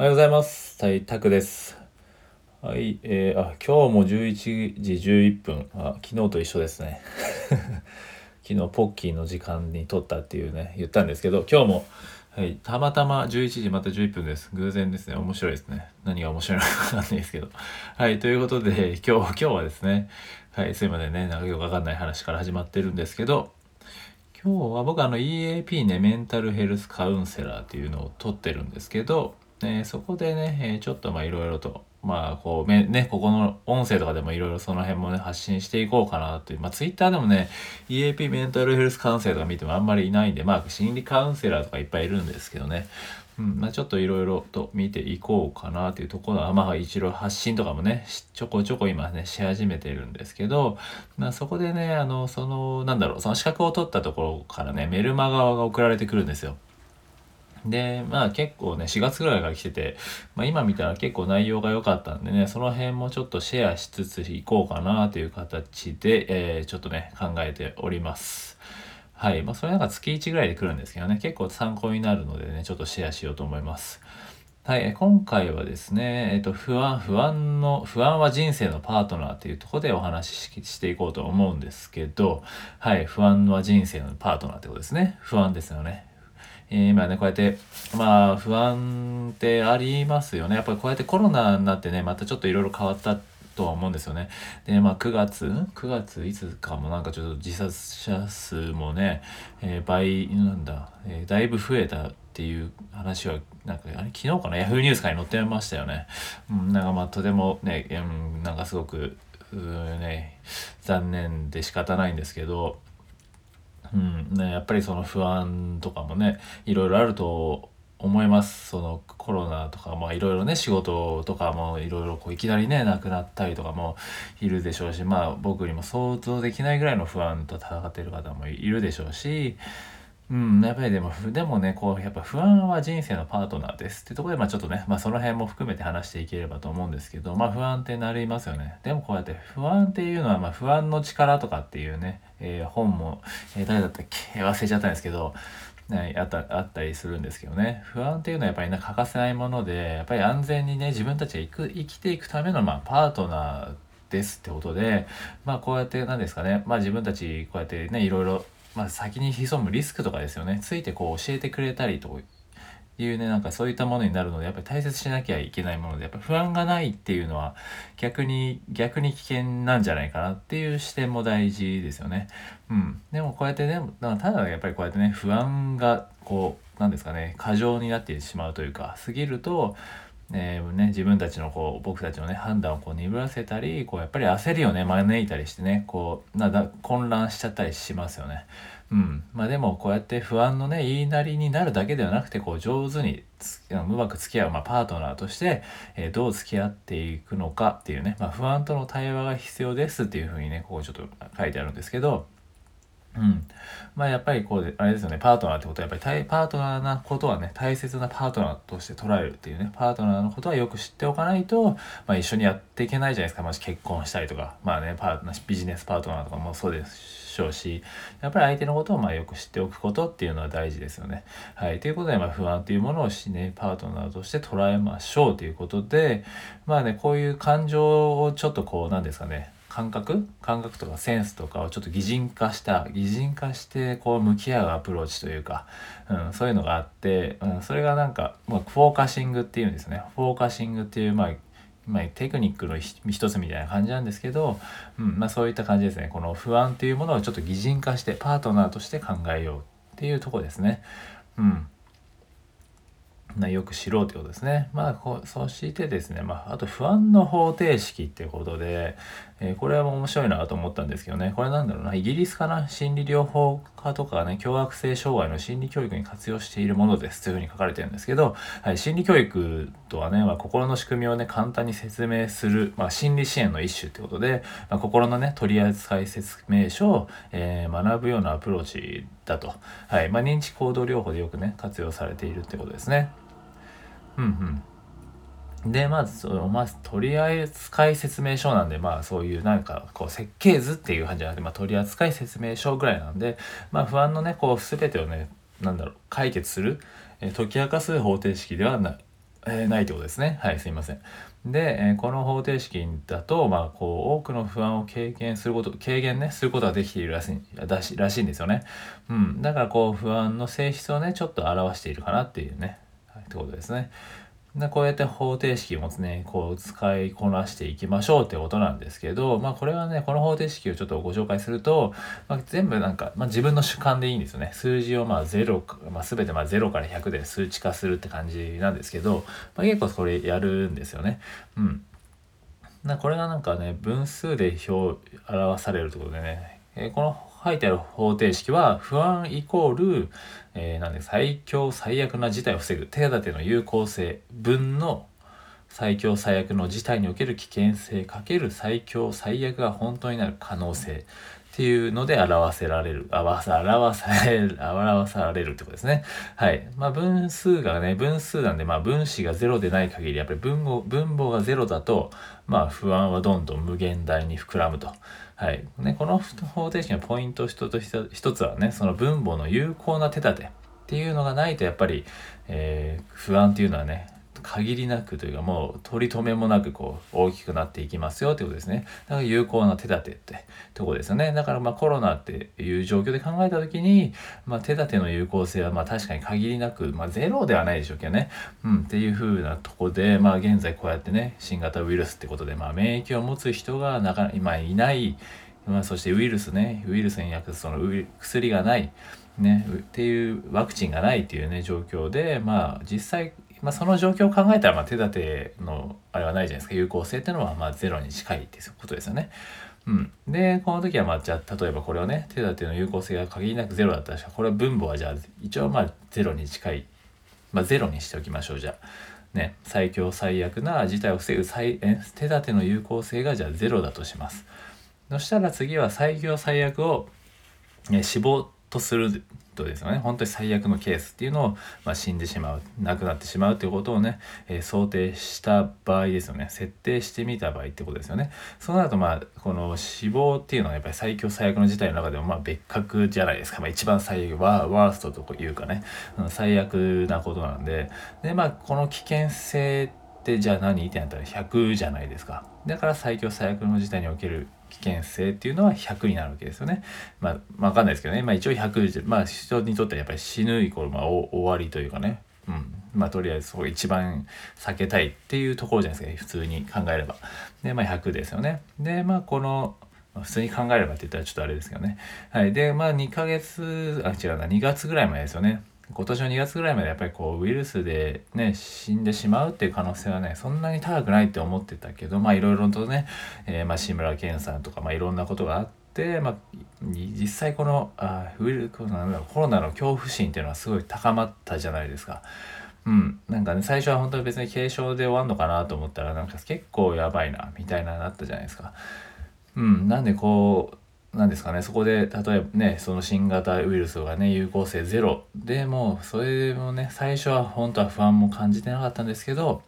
おはようございます。タイタクです。はい、えー、あ、今日も11時11分。あ、昨日と一緒ですね。昨日ポッキーの時間に撮ったっていうね、言ったんですけど、今日も、はい、たまたま11時また11分です。偶然ですね。面白いですね。何が面白いのかわかんないですけど。はい、ということで、今日、今日はですね、はい、すいませんね、なんかよくわかんない話から始まってるんですけど、今日は僕あの EAP ね、メンタルヘルスカウンセラーっていうのを取ってるんですけど、ね、そこでね、えーちょっとまあいろいろと、まあこう、めね、ここの音声とかでもいろいろその辺もね、発信していこうかなという、まあ Twitter でもね、EAP メンタルヘルスカウンセラーとか見てもあんまりいないんで、まあ心理カウンセラーとかいっぱいいるんですけどね、うん、まあちょっといろいろと見ていこうかなというところは、まあ一応発信とかもね、しちょこちょこ今ね、し始めてるんですけど、まあそこでね、あの、その、なんだろう、その資格を取ったところからね、メルマガが送られてくるんですよ。で、まあ結構ね、4月ぐらいから来てて、まあ今見たら結構内容が良かったんでね、その辺もちょっとシェアしつついこうかなという形で、えーちょっとね、考えております。はい。まあそれなんか月1ぐらいで来るんですけどね、結構参考になるのでね、ちょっとシェアしようと思います。はい、今回はですね、えっと、不安、不安の、不安は人生のパートナーっていうところでお話ししていこうと思うんですけど、はい、不安は人生のパートナーってことですね。不安ですよね。えー今ね、こうやって、まあ、不安ってありますよね。やっぱりこうやってコロナになってね、またちょっといろいろ変わったとは思うんですよね。で、まあ、9月 ?9 月いつかもなんかちょっと自殺者数もね、えー倍、なんだ、えーだいぶ増えたっていう話は、なんか、あれ昨日かな、ヤフーニュースかに載ってましたよね。うん、なんかまあ、とてもね、うん、なんかすごく、ね、残念で仕方ないんですけど、うん。ね、やっぱりその不安とかもねいろいろあると思います。そのコロナとかもいろいろね仕事とかもいろいろこういきなりねなくなったりとかもいるでしょうしまあ僕にも想像できないぐらいの不安と戦っている方もいるでしょうしうん、やっぱりでも、でもね、こう、やっぱ不安は人生のパートナーですってところで、まあちょっとね、まあその辺も含めて話していければと思うんですけど、まあ不安ってなりますよね。でもこうやって不安っていうのは、まあ不安の力とかっていうね、えー本も、えー誰だったっけ？忘れちゃったんですけど、ね、あった、あったりするんですけどね。不安っていうのはやっぱりね、欠かせないもので、やっぱり安全にね、自分たちが生く生きていくための、まあパートナーですってことで、まあこうやって何ですかね、まあ自分たちこうやってね、いろいろ、まあ先に潜むリスクとかですよね、ついてこう教えてくれたりというね、なんかそういったものになるので、やっぱり大切しなきゃいけないもので、やっぱ不安がないっていうのは逆に、逆に危険なんじゃないかなっていう視点も大事ですよね。うん。でもこうやってね、ただやっぱりこうやってね、不安がこう、なんですかね、過剰になってしまうというか、過ぎると、えーね、自分たちのこう僕たちのね判断をこう鈍らせたりこうやっぱり焦りをね招いたりしてねこうなだ混乱しちゃったりしますよね。うん、まあでもこうやって不安のね言いなりになるだけではなくてこう上手にうまく付き合う、まあ、パートナーとして、えーどう付き合っていくのかっていうね、まあ、不安との対話が必要ですっていうふうにねここちょっと書いてあるんですけど。うん。まあやっぱりこう、あれですよね、パートナーってことは、やっぱりパートナーなことはね、大切なパートナーとして捉えるっていうね、パートナーのことはよく知っておかないと、まあ一緒にやっていけないじゃないですか、もし結婚したりとか、まあね、パートナー、ビジネスパートナーとかもそうでしょうし、やっぱり相手のことをまあよく知っておくことっていうのは大事ですよね。はい。ということで、まあ不安というものをしね、パートナーとして捉えましょうということで、まあね、こういう感情をちょっとこう、なんですかね、感覚？感覚とかセンスとかをちょっと擬人化した擬人化してこう向き合うアプローチというか、うん、そういうのがあって、うん、それがなんか、まあ、フォーカシングっていうんですね。フォーカシングっていうまあまあ、テクニックの一つみたいな感じなんですけど、うんまあ、そういった感じですね。この不安っていうものをちょっと擬人化してパートナーとして考えようっていうとこですね。うん。なよく知ろうということですね。まあこうそしてですね、まあ、あと不安の方程式ってことで、えーこれは面白いなと思ったんですけどね、これなんだろうな、イギリスかな、心理療法家とかね、共学性障害の心理教育に活用しているものですというふうに書かれてるんですけど、はい、心理教育とはね、まあ、心の仕組みをね、簡単に説明する、まあ、心理支援の一種ってことで、まあ、心のね、取扱説明書を、えー学ぶようなアプローチだと。はい、ま、認知行動療法でよくね、活用されているってことですね。うんうん。で、まず、そのまず、取扱説明書なんで、まあ、そういうなんか、こう、設計図っていう感じじゃなくて、まあ、取扱説明書ぐらいなんで、まあ、不安のね、こう、すべてをね、なんだろう、解決する、えー解き明かす方程式ではな、ええー、ないってことですね。はい、すいません。で、えー、この方程式だと、まあ、こう、多くの不安を経験すること、軽減ね、することができているらしい、らしらしいんですよね。うん。だから、こう、不安の性質をね、ちょっと表しているかなっていうね、はい、ってことですね。でこうやって方程式もね、こう使いこなしていきましょうってことなんですけど、まあこれはね、この方程式をちょっとご紹介すると、まあ、全部なんか、まあ、自分の主観でいいんですよね。数字をまあ0、まあ、全てまあ0から100で数値化するって感じなんですけど、まあ、結構これやるんですよね。うん。なこれがなんかね、分数で表、表されるってことでね、えー、この書いてある方程式は不安イコール、えー、なんで最強最悪な事態を防ぐ手立ての有効性分の最強最悪の事態における危険性かける最強最悪が本当になる可能性っていうので表せられる、表さ、表される、表されるってことですね。はい。まあ分数がね、分数なんで、まあ分子が0でない限り、やっぱり分母、分母が0だと、まあ不安はどんどん無限大に膨らむと。はい。ね、この方程式のポイント一つ一つはね、その分母の有効な手立てっていうのがないと、やっぱり、えー、不安っていうのはね、限りなくというかもう取り留めもなくこう大きくなっていきますよということですね。だから有効な手立てってとこですよね。だからまあコロナっていう状況で考えた時に、まあ、手立ての有効性はまあ確かに限りなく、まあ、ゼロではないでしょうけどね。うん、っていう風なとこで、まあ現在こうやってね、新型ウイルスってことで、まあ免疫を持つ人がなかなか今いないまあ、そしてウイルスねウイルスに薬その薬がないねっていうワクチンがないっていうね状況でまあ実際まあ、その状況を考えたら、ま、手立てのあれはないじゃないですか有効性っていうのはまゼロに近いっていうことですよね。うん、でこの時はまあじゃあ例えばこれをね手立ての有効性が限りなくゼロだったらこれは分母はじゃあ一応まあゼロに近い、まあ、ゼロにしておきましょうじゃあ。ね、最強最悪な事態を防ぐ最え手立ての有効性がじゃあゼロだとします。そしたら次は最強最悪を、ね、死亡とするとですよね。本当に最悪のケースっていうのを、まあ、死んでしまう。亡くなってしまうということをね、えー、想定した場合ですよね。設定してみた場合ってことですよね。そうなるとまあこの死亡っていうのはやっぱり最強最悪の事態の中でもまあ別格じゃないですか、まあ、一番最悪ワワーストというかね。最悪なことなんで。でまあこの危険性ってじゃあ何？ってなったら100じゃないですか。だから最強最悪の事態における危険性っていうのは100になるわけですよね。まあ、わかんないですけどね。まあ一応100、まあ人にとってはやっぱり死ぬイコール、まあ終わりというかね。うん。まあとりあえずそこ一番避けたいっていうところじゃないですか、普通に考えれば。で、まあ100ですよね。で、まあこの、普通に考えればって言ったらちょっとあれですけどね。はい。で、まあ2ヶ月、あ、違うな、2月ぐらい前ですよね。今年の2月ぐらいまでやっぱりこうウイルスでね死んでしまうっていう可能性はねそんなに高くないって思ってたけどまあいろいろとね、えー、まあ志村けんさんとかまあいろんなことがあって、まあ、実際このあウイルコロナコロナの恐怖心っていうのはすごい高まったじゃないですか。うん、なんかね最初は本当に別に軽症で終わんのかなと思ったらなんか結構やばいなみたいななったじゃないですか。うん、なんでこうなんですかねそこで例えばねその新型ウイルスがね有効性ゼロでもそれもね最初は本当は不安も感じてなかったんですけど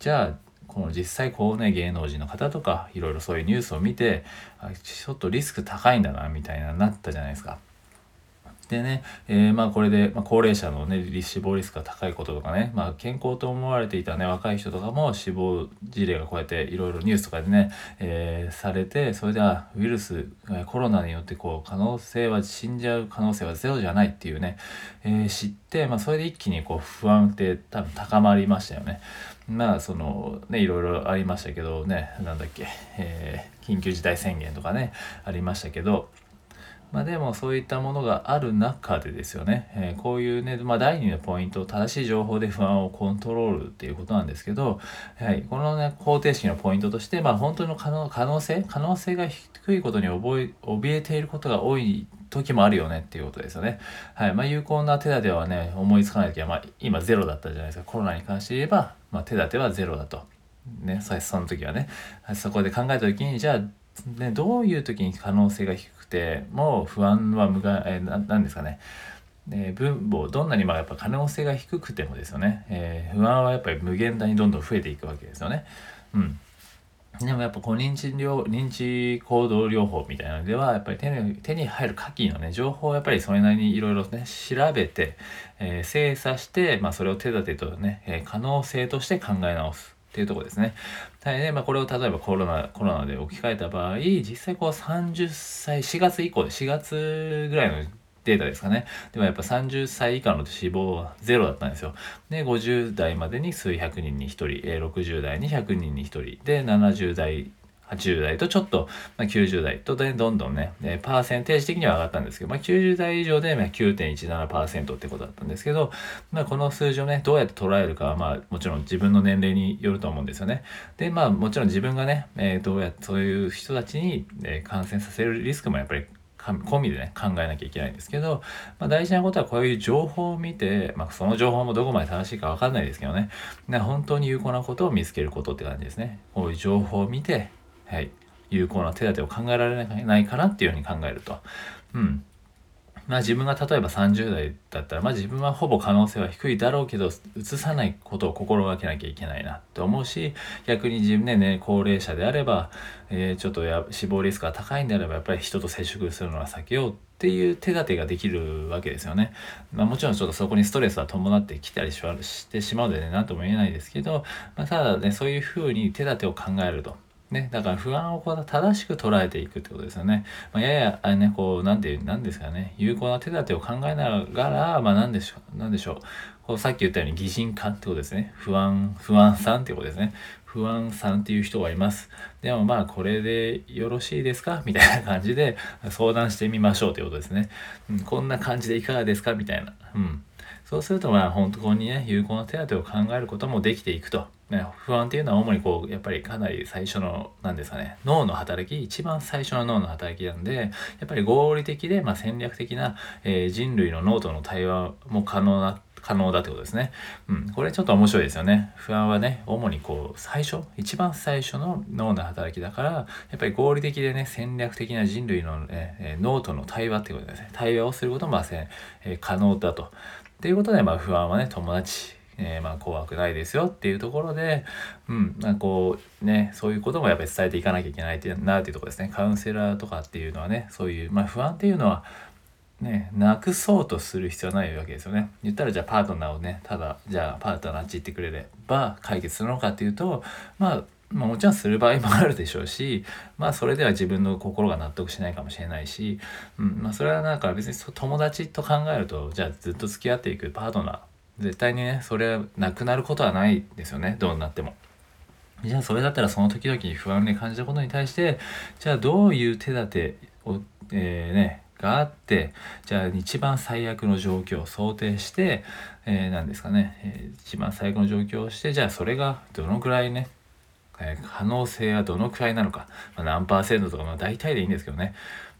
じゃあこの実際こうね芸能人の方とかいろいろそういうニュースを見てちょっとリスク高いんだなみたいななったじゃないですか。でね、えー、まあこれで、まあ、高齢者のね、死亡リスクが高いこととかね、まあ健康と思われていたね、若い人とかも死亡事例がこうやっていろいろニュースとかでね、えー、されて、それではウイルス、コロナによってこう可能性は死んじゃう可能性はゼロじゃないっていうね、えー、知って、まあそれで一気にこう不安って多分高まりましたよね。まあそのねいろいろありましたけどねなんだっけ、えー、緊急事態宣言とかねありましたけどまあ、でもそういったものがある中でですよね、えー、こういうね、まあ、第2のポイント、正しい情報で不安をコントロールっていうことなんですけど、はい、このね、方程式のポイントとして、まあ、本当の可能可能性、可能性が低いことに覚え、怯えていることが多い時もあるよねっていうことですよね。はい。まあ、有効な手立てはね、思いつかない時は、まあ、今ゼロだったじゃないですか。コロナに関して言えば、まあ、手立てはゼロだと。ね、その時はね。そこで考えた時に、じゃあ、ね、どういう時に可能性が低ても不安は無が、えー、なんですかね、えー、分母どんなにまあやっぱ可能性が低くてもですよね、えー、不安はやっぱり無限大にどんどん増えていくわけですよね。うん。でもやっぱこう認知療認知行動療法みたいなのではやっぱり手に手に入るカキのね情報をやっぱりそれなりにいろいろね調べて、えー、精査して、まあ、それを手立てとね、えー、可能性として考え直す。っていうとこですね。はいねまあ、これを例えばコロナコロナで置き換えた場合実際こう30歳4月以降で4月ぐらいのデータですかね。でもやっぱ30歳以下の死亡はゼロだったんですよ。で、50代までに数百人に1人、60代に100人に1人、で、70代、80代とちょっと、まあ、90代とでどんどんね、えパーセンテージ的には上がったんですけど、まあ、90代以上でまあ9.17%ってことだったんですけど、まあ、この数字をね、どうやって捉えるかは、まあ、もちろん自分の年齢によると思うんですよね。で、まあ、もちろん自分がね、えー、どうやってそういう人たちに、えー、感染させるリスクもやっぱり込みでね考えなきゃいけないんですけど、まあ、大事なことはこういう情報を見て、まあ、その情報もどこまで正しいか分かんないですけどね本当に有効なことを見つけることって感じですねこういう情報を見て、はい、有効な手立てを考えられないかなっていうふうに考えるとうんまあ自分が例えば30代だったら、まあ自分はほぼ可能性は低いだろうけど、移さないことを心がけなきゃいけないなって思うし、逆に自分ね、ね高齢者であれば、えー、ちょっとや死亡リスクが高いんであれば、やっぱり人と接触するのは避けようっていう手立てができるわけですよね。まあもちろんちょっとそこにストレスは伴ってきたりしてしまうのでね、なんとも言えないですけど、まあ、ただね、そういうふうに手立てを考えると。ね、だから不安をこう正しく捉えていくってことですよね。まあ、やや、あれね、こう、なんてなんですかね、有効な手立てを考えながら、まあ、なんでしょう、なんでしょう。こう、さっき言ったように擬人化ってことですね。不安、不安さんってことですね。不安さんっていう人がいます。でもまあ、これでよろしいですか？みたいな感じで相談してみましょうということですね。うん、こんな感じでいかがですか？みたいな。うん。そうするとまあ本当にね有効な手当を考えることもできていくと、ね、不安っていうのは主にこうやっぱりかなり最初の何ですかね脳の働き一番最初の脳の働きなんでやっぱり合理的で、まあ、戦略的な、えー、人類の脳との対話も可能な可能だってことですね。うん。これちょっと面白いですよね。不安はね、主にこう、最初、一番最初の脳の働きだから、やっぱり合理的でね、戦略的な人類の、ね、脳との対話ってことですね。対話をすることも、まあ、えー、可能だと。っていうことで、まあ、不安はね、友達、え、まあ、怖くないですよっていうところで、うん、まあ、こう、ね、そういうこともやっぱり伝えていかなきゃいけないってなっていうとこですね。カウンセラーとかっていうのはね、そういう、まあ、不安っていうのは、ね、なくそうとする必要はないわけですよね。言ったらじゃあパートナーをね、ただ、じゃあパートナーあっち行ってくれれば解決するのかっていうと、まあ、まあ、もちろんする場合もあるでしょうし、まあそれでは自分の心が納得しないかもしれないし、うん、まあそれはなんか別に友達と考えると、じゃあずっと付き合っていくパートナー、絶対にね、それはなくなることはないですよね、どうなっても。じゃあそれだったらその時々不安に感じたことに対して、じゃあどういう手立てを、えー、ね、があって、じゃあ一番最悪の状況を想定して、えー、何ですかね、えー、一番最悪の状況をして、じゃあそれがどのくらいね、え、可能性はどのくらいなのか、まあ、何パーセントとか、まあ、大体でいいんですけどね、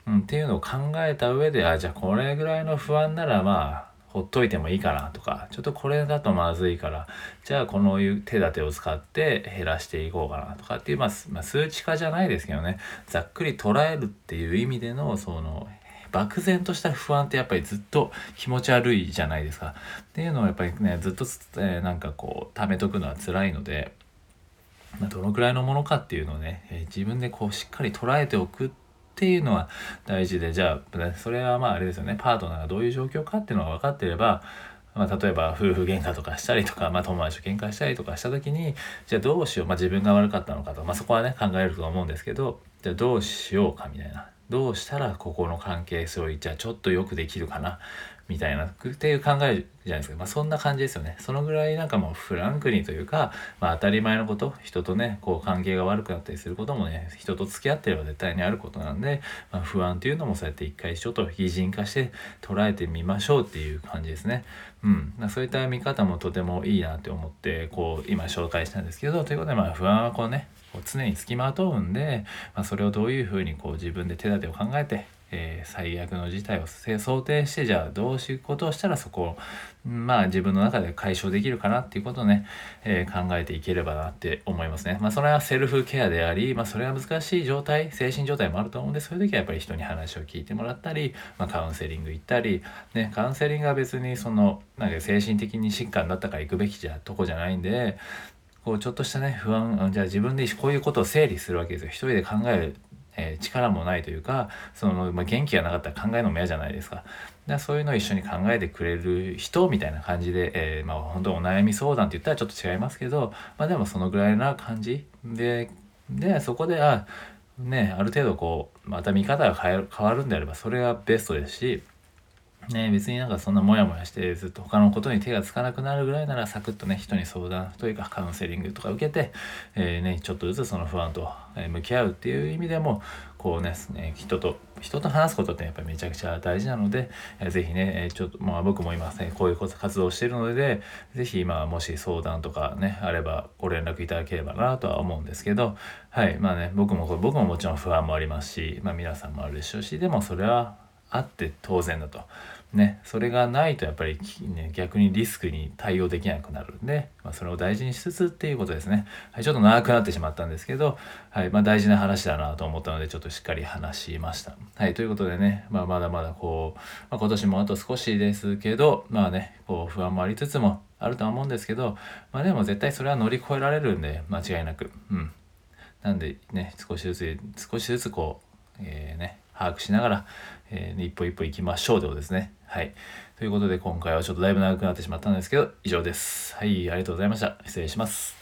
うん、っていうのを考えた上であじゃあこれぐらいの不安ならまあほっといてもいいかなとか。ちょっとこれだとまずいから。じゃあこの手立てを使って減らしていこうかなとか。っていう、まあ、まあ、数値化じゃないですけどね。ざっくり捉えるっていう意味でのその漠然とした不安ってやっぱりずっと気持ち悪いじゃないですか。っていうのをやっぱりねずっと、えー、なんかこう貯めとくのは辛いので、どのくらいのものかっていうのをね、え、自分でこうしっかり捉えておくっていうのは大事でじゃあそれはまああれですよねパートナーがどういう状況かっていうのが分かってればまあ、例えば夫婦喧嘩とかしたりとか、まあ、友達と喧嘩したりとかした時にじゃあどうしよう、まあ、自分が悪かったのかと、まあ、そこはね考えると思うんですけどじゃあどうしようかみたいな。どうしたらここの関係性をじゃあちょっとよくできるかな。みたいなっていう考えじゃないですか。まあそんな感じですよね。そのぐらいなんかもうフランクにというか、まあ当たり前のこと、人とね、こう関係が悪くなったりすることもね、人と付き合ってれば絶対にあることなんで、まあ、不安っていうのもそうやって一回ちょっと擬人化して捉えてみましょうっていう感じですね。うん。まあ、そういった見方もとてもいいなって思って、こう今紹介したんですけど、ということでまあ不安はこうね、こう常につきまとうんで、まあ、それをどういうふうにこう自分で手立てを考えてえー、最悪の事態を想定してじゃあどういうことをしたらそこをまあ自分の中で解消できるかなっていうことをね、えー、考えていければなって思いますね。まあそれはセルフケアであり、まあそれは難しい状態、精神状態もあると思うんで、そういう時はやっぱり人に話を聞いてもらったり、まあカウンセリング行ったり、ね、カウンセリングは別にその、なんか精神的に疾患だったから行くべきじゃとこじゃないんで、こうちょっとしたね不安じゃあ自分でこういうことを整理するわけですよ一人で考える、えー、力もないというかその、まあ、元気がなかったら考えるのも嫌じゃないですか。だそういうのを一緒に考えてくれる人みたいな感じで、えー、まあ本当お悩み相談って言ったらちょっと違いますけどまあでもそのぐらいな感じででそこであねある程度こうまた見方が変わるんであればそれがベストですしね、別になんかそんなモヤモヤしてずっと他のことに手がつかなくなるぐらいならサクッとね人に相談というかカウンセリングとか受けて、えー、ね、ちょっとずつその不安と向き合うっていう意味でもこうね人と人と話すことってやっぱりめちゃくちゃ大事なので、えー、ぜひねちょっとまあ僕も今ねこういう活動をしているので是非今もし相談とかねあればご連絡いただければなとは思うんですけどはいまあね僕も僕ももちろん不安もありますし、まあ、皆さんもあるでしょうしでもそれはあって当然だと。ね、それがないとやっぱり、ね、逆にリスクに対応できなくなるんで、まあ、それを大事にしつつっていうことですね。はい、ちょっと長くなってしまったんですけど、はいまあ、大事な話だなと思ったのでちょっとしっかり話しました。はい、ということでね、まあ、まだまだこう、まあ、今年もあと少しですけどまあねこう不安もありつつもあるとは思うんですけど、まあ、でも絶対それは乗り越えられるんで間違いなく。うん、なんでね少しずつ少しずつこう、えー、ね把握しながら、えー、一歩一歩行きましょうということですね。はい。ということで今回はちょっとだいぶ長くなってしまったんですけど、以上です。はい、ありがとうございました。失礼します。